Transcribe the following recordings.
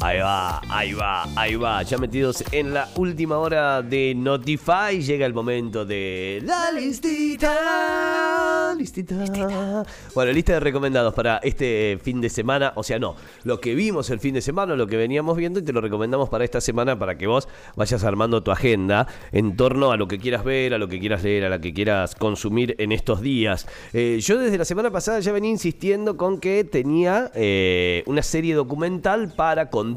Ahí va, ahí va, ahí va. Ya metidos en la última hora de Notify, llega el momento de la listita. Listita. Bueno, lista de recomendados para este fin de semana. O sea, no, lo que vimos el fin de semana, lo que veníamos viendo y te lo recomendamos para esta semana para que vos vayas armando tu agenda en torno a lo que quieras ver, a lo que quieras leer, a lo que quieras consumir en estos días. Eh, yo desde la semana pasada ya venía insistiendo con que tenía eh, una serie documental para contar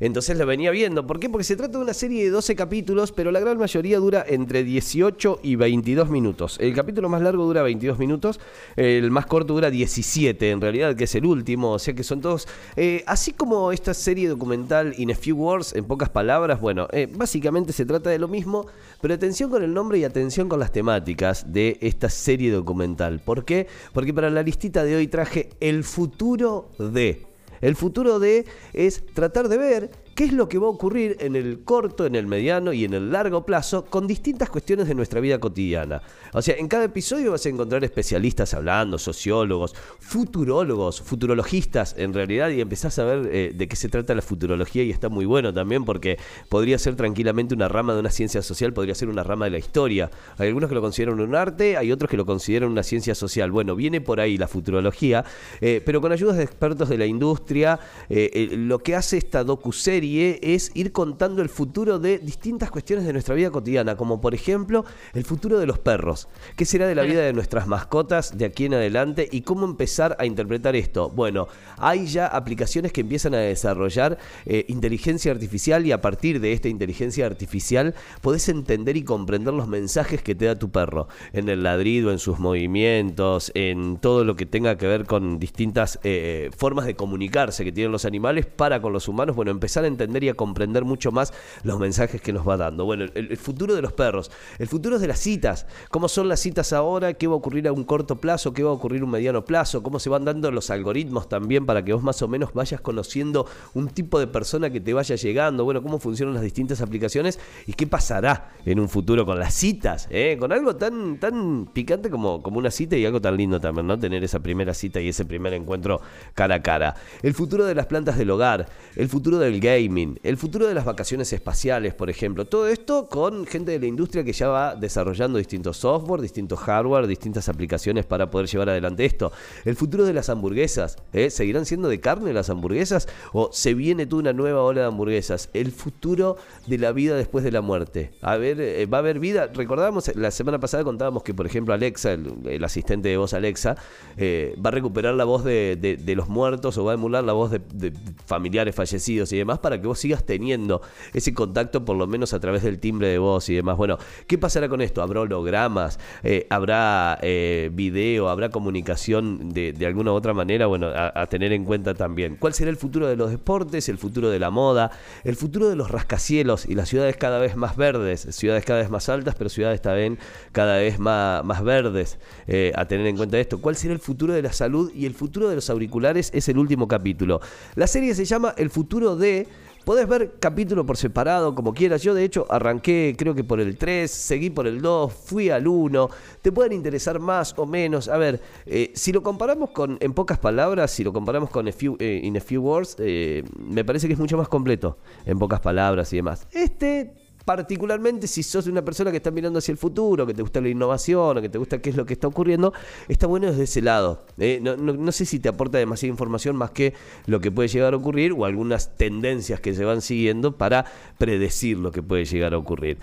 entonces lo venía viendo. ¿Por qué? Porque se trata de una serie de 12 capítulos, pero la gran mayoría dura entre 18 y 22 minutos. El capítulo más largo dura 22 minutos, el más corto dura 17, en realidad, que es el último, o sea que son todos... Eh, así como esta serie documental In a Few Words, en pocas palabras, bueno, eh, básicamente se trata de lo mismo, pero atención con el nombre y atención con las temáticas de esta serie documental. ¿Por qué? Porque para la listita de hoy traje el futuro de... El futuro de es tratar de ver qué es lo que va a ocurrir en el corto, en el mediano y en el largo plazo con distintas cuestiones de nuestra vida cotidiana. O sea, en cada episodio vas a encontrar especialistas hablando, sociólogos, futurólogos, futurologistas en realidad, y empezás a ver eh, de qué se trata la futurología y está muy bueno también porque podría ser tranquilamente una rama de una ciencia social, podría ser una rama de la historia. Hay algunos que lo consideran un arte, hay otros que lo consideran una ciencia social. Bueno, viene por ahí la futurología, eh, pero con ayudas de expertos de la industria, eh, lo que hace esta docu-serie es ir contando el futuro de distintas cuestiones de nuestra vida cotidiana, como por ejemplo el futuro de los perros. ¿Qué será de la vida de nuestras mascotas de aquí en adelante y cómo empezar a interpretar esto? Bueno, hay ya aplicaciones que empiezan a desarrollar eh, inteligencia artificial y a partir de esta inteligencia artificial podés entender y comprender los mensajes que te da tu perro en el ladrido, en sus movimientos, en todo lo que tenga que ver con distintas eh, formas de comunicarse que tienen los animales para con los humanos. Bueno, empezar a entender y a comprender mucho más los mensajes que nos va dando. Bueno, el, futuro de los perros, el futuro de las citas, cómo son las citas ahora, qué va a ocurrir a un corto plazo, qué va a ocurrir a un mediano plazo, cómo se van dando los algoritmos también para que vos más o menos vayas conociendo un tipo de persona que te vaya llegando, bueno, cómo funcionan las distintas aplicaciones y qué pasará en un futuro con las citas, ¿eh? con algo tan, tan picante como, como una cita y algo tan lindo también, ¿no? Tener esa primera cita y ese primer encuentro cara a cara. El futuro de las plantas del hogar, el futuro del gay el futuro de las vacaciones espaciales, por ejemplo. Todo esto con gente de la industria que ya va desarrollando distintos software, distintos hardware, distintas aplicaciones para poder llevar adelante esto. El futuro de las hamburguesas. ¿eh? ¿Seguirán siendo de carne las hamburguesas? ¿O se viene toda una nueva ola de hamburguesas? El futuro de la vida después de la muerte. A ver, eh, ¿va a haber vida? Recordábamos, la semana pasada contábamos que, por ejemplo, Alexa, el, asistente de voz Alexa, eh, va a recuperar la voz de, los muertos o va a emular la voz de, de familiares fallecidos y demás para que vos sigas teniendo ese contacto por lo menos a través del timbre de voz y demás. Bueno, ¿qué pasará con esto? ¿Habrá hologramas? Eh, ¿Habrá eh, video? ¿Habrá comunicación de, alguna u otra manera? Bueno, a, tener en cuenta también. ¿Cuál será el futuro de los deportes? ¿El futuro de la moda? ¿El futuro de los rascacielos y las ciudades cada vez más verdes? Ciudades cada vez más altas, pero ciudades también cada vez más, más verdes. Eh, a tener en cuenta esto. ¿Cuál será el futuro de la salud y el futuro de los auriculares? Es el último capítulo. La serie se llama El futuro de Podés ver capítulo por separado, como quieras. Yo, de hecho, arranqué, creo que por el 3, seguí por el 2, fui al 1. Te pueden interesar más o menos. A ver, eh, si lo comparamos con, en pocas palabras, si lo comparamos con a few, eh, In a Few Words, eh, me parece que es mucho más completo, en pocas palabras y demás. Este particularmente si sos una persona que está mirando hacia el futuro, que te gusta la innovación, o que te gusta qué es lo que está ocurriendo, está bueno desde ese lado. ¿eh? No, sé si te aporta demasiada información más que lo que puede llegar a ocurrir o algunas tendencias que se van siguiendo para predecir lo que puede llegar a ocurrir.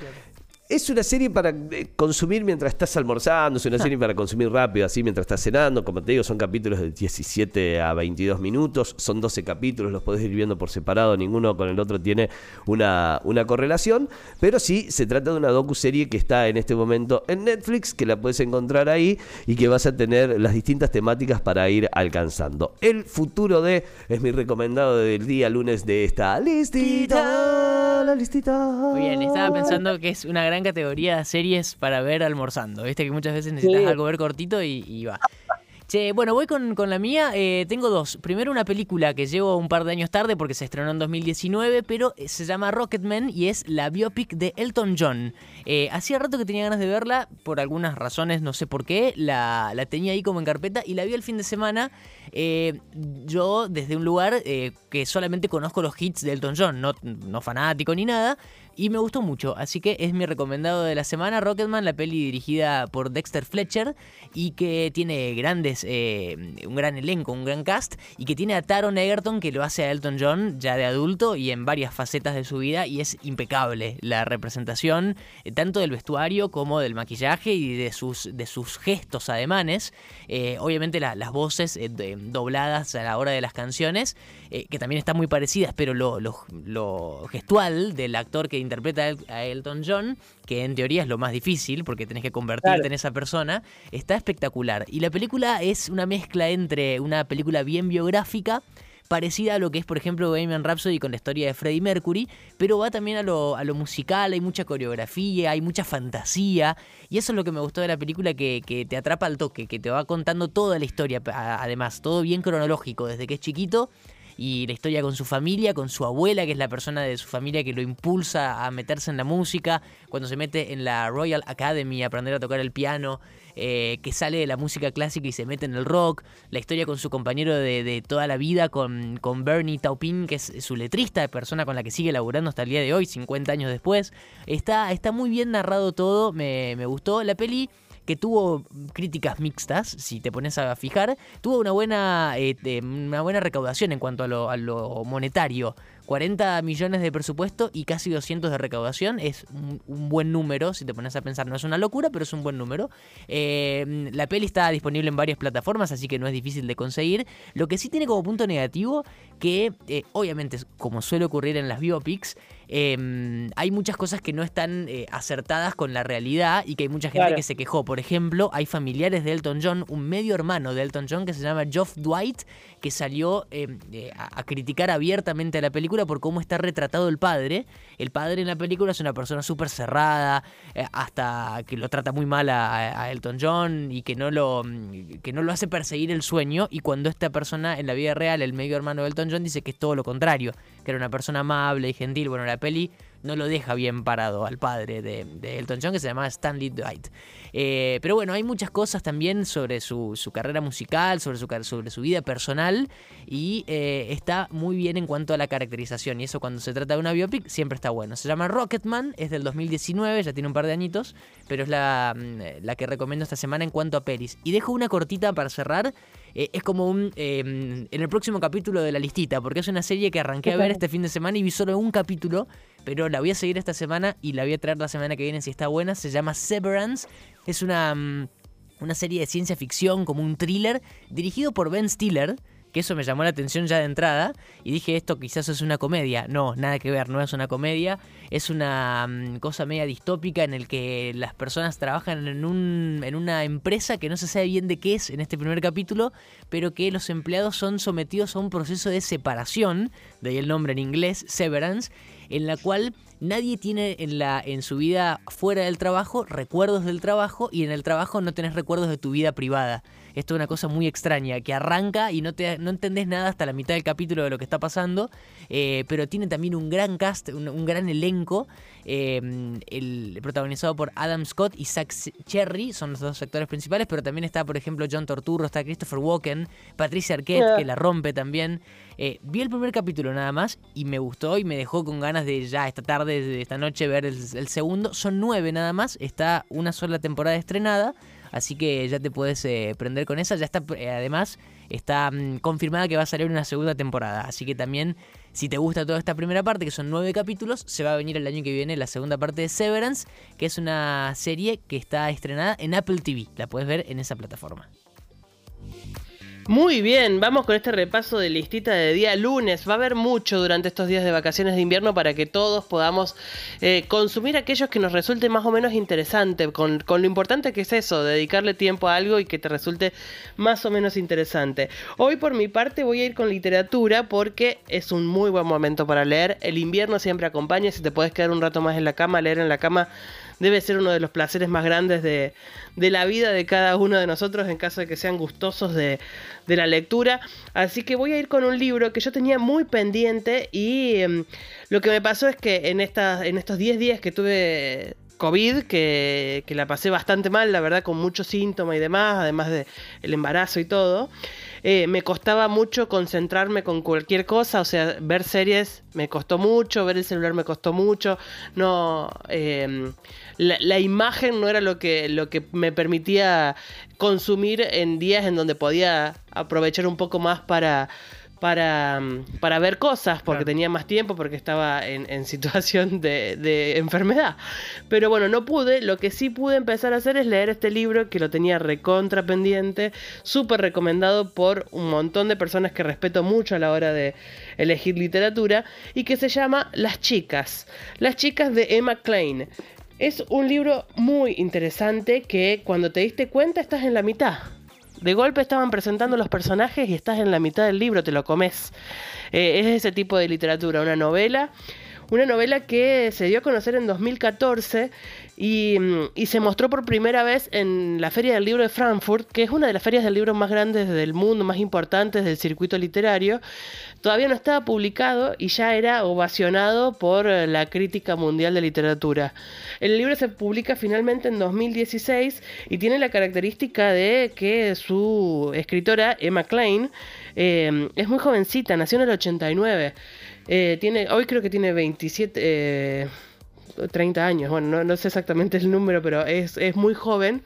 Es una serie para eh, consumir mientras estás almorzando, es una serie para consumir rápido, así mientras estás cenando. Como te digo, son capítulos de 17 a 22 minutos, son 12 capítulos, los podés ir viendo por separado, ninguno con el otro tiene una, una correlación. Pero sí, se trata de una docu-serie que está en este momento en Netflix, que la puedes encontrar ahí y que vas a tener las distintas temáticas para ir alcanzando. El futuro de es mi recomendado del día lunes de esta listita. La listita. Muy bien, estaba pensando que es una gran categoría de series para ver almorzando. Viste que muchas veces necesitas algo ver cortito y, va. Che, bueno, voy con, con la mía. Eh, tengo dos. Primero una película que llevo un par de años tarde porque se estrenó en 2019, pero eh, se llama Rocketman y es la biopic de Elton John. Eh, hacía rato que tenía ganas de verla, por algunas razones, no sé por qué, la, la tenía ahí como en carpeta y la vi el fin de semana. Yo desde un lugar que solamente conozco los hits de Elton John, no, no fanático ni nada, y me gustó mucho, así que es mi recomendado de la semana, Rocketman, la peli dirigida por Dexter Fletcher y que tiene grandes, eh, un gran elenco, un gran cast, y que tiene a Taron Egerton que lo hace a Elton John ya de adulto y en varias facetas de su vida, y es impecable la representación, eh, tanto del vestuario como del maquillaje y de sus, de sus gestos ademanes, eh, obviamente la- las voces dobladas a la hora de las canciones, que también están muy parecidas, pero lo- lo gestual del actor que interpreta a El- a Elton John, que en teoría es lo más difícil porque tenés que convertirte Claro. en esa persona, está espectacular. Y la película es una mezcla entre una película bien biográfica, parecida a lo que es, por ejemplo, Bohemian Rhapsody con la historia de Freddie Mercury, pero va también a lo, a lo musical, hay mucha coreografía, hay mucha fantasía, y eso es lo que me gustó de la película, que, que te atrapa al toque, que te va contando toda la historia, además, todo bien cronológico, desde que es chiquito y la historia con su familia, con su abuela, que es la persona de su familia que lo impulsa a meterse en la música, cuando se mete en la Royal Academy a aprender a tocar el piano, eh, que sale de la música clásica y se mete en el rock, la historia con su compañero de, de toda la vida, con, con Bernie Taupin, que es su letrista, persona con la que sigue laburando hasta el día de hoy, 50 años después. Está, está muy bien narrado todo, me, me gustó la peli que tuvo críticas mixtas, si te pones a fijar, tuvo una buena, de- una buena recaudación en cuanto a lo, monetario. 40 millones de presupuesto y casi 200 de recaudación es un, un buen número, si te pones a pensar, no es una locura, pero es un buen número. Eh, la peli está disponible en varias plataformas, así que no es difícil de conseguir. Lo que sí tiene como punto negativo, que eh, obviamente, como suele ocurrir en las biopics, eh, hay muchas cosas que no están eh, acertadas con la realidad y que hay mucha gente Claro. que se quejó. Por ejemplo, hay familiares de Elton John, un medio hermano de Elton John que se llama Geoff Dwight, que salió eh, eh, a, a criticar abiertamente a la película por cómo está retratado el padre. El padre en la película es una persona súper cerrada, eh, hasta que lo trata muy mal a, a Elton John y que no, lo, mm, que no lo hace perseguir el sueño. Y cuando esta persona en la vida real, el medio hermano de Elton John, dice que es todo lo contrario, que era una persona amable y gentil. Bueno, la peli no lo deja bien parado al padre de, de Elton John, que se llamaba Stanley Dwight. Eh, pero bueno, hay muchas cosas también sobre su, su carrera musical, sobre su, sobre su vida personal, y eh, está muy bien en cuanto a la caracterización. Y eso cuando se trata de una biopic siempre está bueno. Se llama Rocketman, es del 2019, ya tiene un par de añitos, pero es la, mm, la que recomiendo esta semana en cuanto a pelis. Y dejo una cortita para cerrar. eh, es como un. eh, en el próximo capítulo de la listita, porque es una serie que arranqué a ver este fin de semana y vi solo un capítulo, pero la voy a seguir esta semana y la voy a traer la semana que viene si está buena. Se llama Severance. Es una, mm, una serie de ciencia ficción, como un thriller, dirigido por Ben Stiller. Que eso me llamó la atención ya de entrada. Y dije, esto quizás es una comedia. No, nada que ver, no es una comedia. Es una mm, cosa media distópica en el que las personas trabajan en, un, en una empresa que no se sabe bien de qué es en este primer capítulo, pero que los empleados son sometidos a un proceso de separación, de ahí el nombre en inglés, severance, en la cual nadie tiene en, la, en su vida fuera del trabajo recuerdos del trabajo y en el trabajo no tenés recuerdos de tu vida privada. Esto es una cosa muy extraña, que arranca y no, te, no entendés nada hasta la mitad del capítulo de lo que está pasando, eh, pero tiene también un gran cast, un, un gran elenco, eh, el, protagonizado por Adam Scott y Zach Cherry, son los dos actores principales, pero también está, por ejemplo, John Torturro, está Christopher Walken, Patricia Arquette, Ah. que la rompe también. Eh, vi el primer capítulo nada más y me gustó y me dejó con ganas de ya esta tarde, de esta noche, ver el, segundo. Son nueve nada más, está una sola temporada estrenada. Así que ya te puedes eh, prender con esa. Ya está, eh, además, está mm, confirmada que va a salir una segunda temporada. Así que también, si te gusta toda esta primera parte, que son nueve capítulos, se va a venir el año que viene la segunda parte de Severance, que es una serie que está estrenada en Apple TV. La puedes ver en esa plataforma. Muy bien, vamos con este repaso de listita de día lunes. Va a haber mucho durante estos días de vacaciones de invierno para que todos podamos eh, consumir aquellos que nos resulte más o menos interesante, con, con lo importante que es eso, dedicarle tiempo a algo y que te resulte más o menos interesante. Hoy por mi parte voy a ir con literatura porque es un muy buen momento para leer. El invierno siempre acompaña, si te puedes quedar un rato más en la cama, leer en la cama debe ser uno de los placeres más grandes de, de la vida de cada uno de nosotros en caso de que sean gustosos de, de la lectura. Así que voy a ir con un libro que yo tenía muy pendiente y em, lo que me pasó es que en, estas en estos 10 días que tuve COVID, que, que, la pasé bastante mal, la verdad, con muchos síntomas y demás, además del el embarazo y todo. Eh, me costaba mucho concentrarme con cualquier cosa, o sea, ver series me costó mucho, ver el celular me costó mucho, no, eh, la, la, imagen no era lo que, lo que me permitía consumir en días en donde podía aprovechar un poco más para para, para ver cosas, porque tenía más tiempo, porque estaba en, en situación de, de, enfermedad. Pero bueno, no pude. Lo que sí pude empezar a hacer es leer este libro, que lo tenía recontra pendiente, súper recomendado por un montón de personas que respeto mucho a la hora de elegir literatura, y que se llama Las chicas. Las chicas de Emma Klein. Es un libro muy interesante que cuando te diste cuenta estás en la mitad. De golpe estaban presentando los personajes y estás en la mitad del libro, te lo comes. Eh, es ese tipo de literatura, una novela. Una novela que se dio a conocer en 2014 y, y, se mostró por primera vez en la Feria del Libro de Frankfurt, que es una de las ferias del libro más grandes del mundo, más importantes del circuito literario. Todavía no estaba publicado y ya era ovacionado por la crítica mundial de literatura. El libro se publica finalmente en 2016 y tiene la característica de que su escritora, Emma Klein, eh, es muy jovencita, nació en el 89. Eh, tiene, hoy creo que tiene 27, eh, 30 años, bueno, no, no, sé exactamente el número, pero es, es muy joven.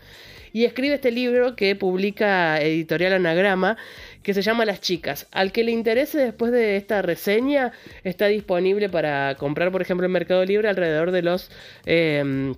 Y escribe este libro que publica Editorial Anagrama, que se llama Las Chicas. Al que le interese después de esta reseña, está disponible para comprar, por ejemplo, en Mercado Libre alrededor de los... Eh,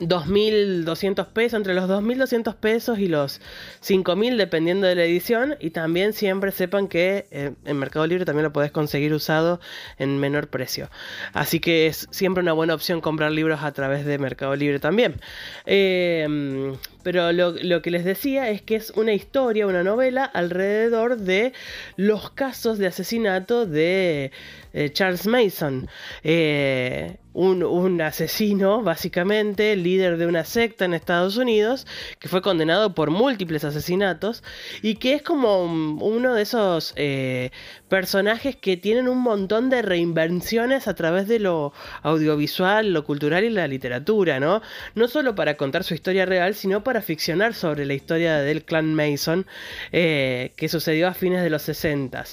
2.200 pesos, entre los 2.200 pesos y los 5.000 dependiendo de la edición y también siempre sepan que eh, en Mercado Libre también lo podés conseguir usado en menor precio. Así que es siempre una buena opción comprar libros a través de Mercado Libre también. Eh, pero lo, lo, que les decía es que es una historia, una novela alrededor de los casos de asesinato de eh, Charles Mason. Eh, un, un, asesino, básicamente, líder de una secta en Estados Unidos, que fue condenado por múltiples asesinatos y que es como uno de esos eh, personajes que tienen un montón de reinvenciones a través de lo audiovisual, lo cultural y la literatura, ¿no? No solo para contar su historia real, sino para ficcionar sobre la historia del clan Mason eh, que sucedió a fines de los 60.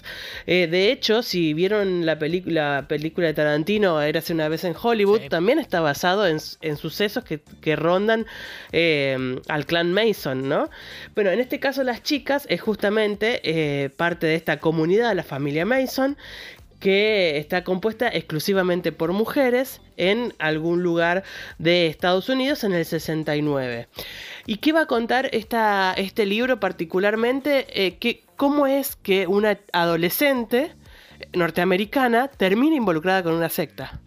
Eh, de hecho, si vieron la, la película de Tarantino, Érase una vez en Hollywood, sí. también está basado en, en sucesos que, que rondan eh, al clan Mason, ¿no? Pero en este caso las chicas es justamente eh, parte de esta comunidad, la familia Mason, que está compuesta exclusivamente por mujeres en algún lugar de Estados Unidos en el 69. ¿Y qué va a contar esta, este libro particularmente? Eh, que, ¿Cómo es que una adolescente norteamericana termina involucrada con una secta?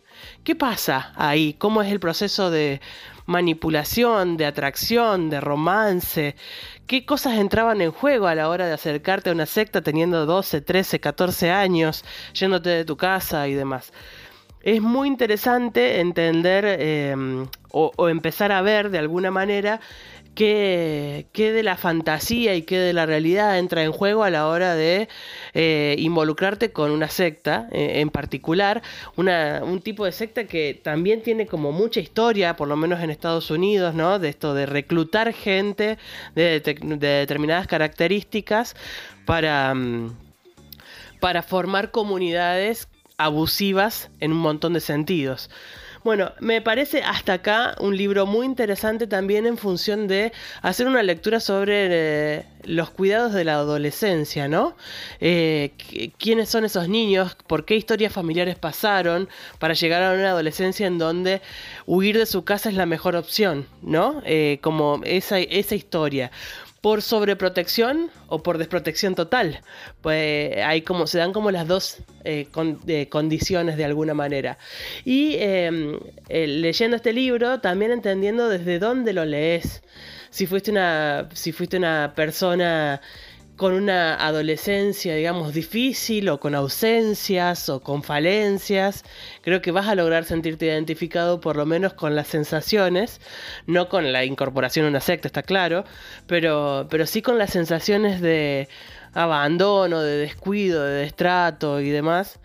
¿Qué pasa ahí? ¿Cómo es el proceso de manipulación, de atracción, de romance? ¿Qué cosas entraban en juego a la hora de acercarte a una secta teniendo 12, 13, 14 años, yéndote de tu casa y demás? Es muy interesante entender o, o empezar a ver de alguna manera qué, qué, de la fantasía y qué de la realidad entra en juego a la hora de eh, involucrarte con una secta eh, en particular, una, un tipo de secta que también tiene como mucha historia, por lo menos en Estados Unidos, ¿no? De esto de reclutar gente de, de, de determinadas características para, para formar comunidades abusivas en un montón de sentidos. Bueno, me parece hasta acá un libro muy interesante también en función de hacer una lectura sobre eh, los cuidados de la adolescencia, ¿no? Eh, ¿Quiénes son esos niños? ¿Por qué historias familiares pasaron para llegar a una adolescencia en donde huir de su casa es la mejor opción, ¿no? Eh, como esa, esa historia por sobreprotección o por desprotección total. Pues hay como, se dan como las dos eh, eh, condiciones de alguna manera. Y eh, leyendo este libro, también entendiendo desde dónde lo lees. Si fuiste una, si fuiste una persona con una adolescencia, digamos, difícil o con ausencias o con falencias, creo que vas a lograr sentirte identificado por lo menos con las sensaciones, no con la incorporación a una secta, está claro, pero, pero sí con las sensaciones de abandono, de descuido, de destrato y demás,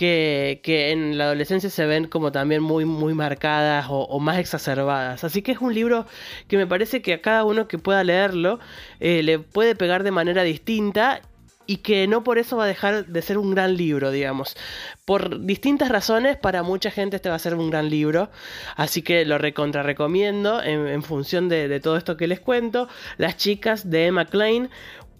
que, en la adolescencia se ven como también muy, muy marcadas o, más exacerbadas. Así que es un libro que me parece que a cada uno que pueda leerlo eh, le puede pegar de manera distinta y que no por eso va a dejar de ser un gran libro, digamos. Por distintas razones, para mucha gente este va a ser un gran libro, así que lo recontra recomiendo en, función de, de, todo esto que les cuento. Las chicas de Emma Klein,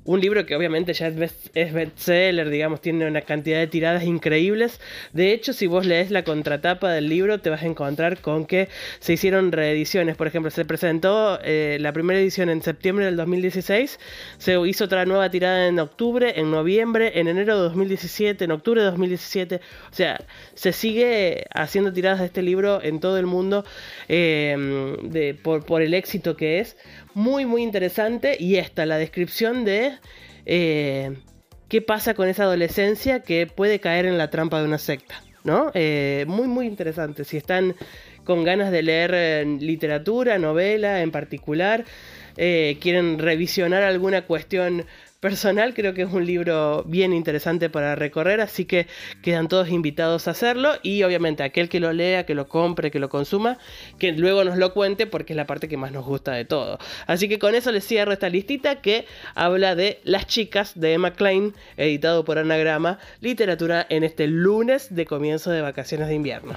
un libro que obviamente ya es, bestseller, digamos, tiene una cantidad de tiradas increíbles. De hecho, si vos lees la contratapa del libro, te vas a encontrar con que se hicieron reediciones. Por ejemplo, se presentó eh, la primera edición en septiembre del 2016, se hizo otra nueva tirada en octubre, en noviembre, en enero de 2017, en octubre de 2017. O sea, se sigue haciendo tiradas de este libro en todo el mundo eh, por el éxito que es muy, muy interesante. Y esta, la descripción de eh, qué pasa con esa adolescencia que puede caer en la trampa de una secta. ¿no? Eh, muy, muy interesante. Si están con ganas de leer eh, literatura, novela en particular, quieren revisionar alguna cuestión personal creo que es un libro bien interesante para recorrer, así que quedan todos invitados a hacerlo y obviamente aquel que lo lea, que lo compre, que lo consuma, que luego nos lo cuente porque es la parte que más nos gusta de todo. Así que con eso les cierro esta listita que habla de Las chicas de Emma Klein, editado por Anagrama, literatura en este lunes de comienzo de vacaciones de invierno.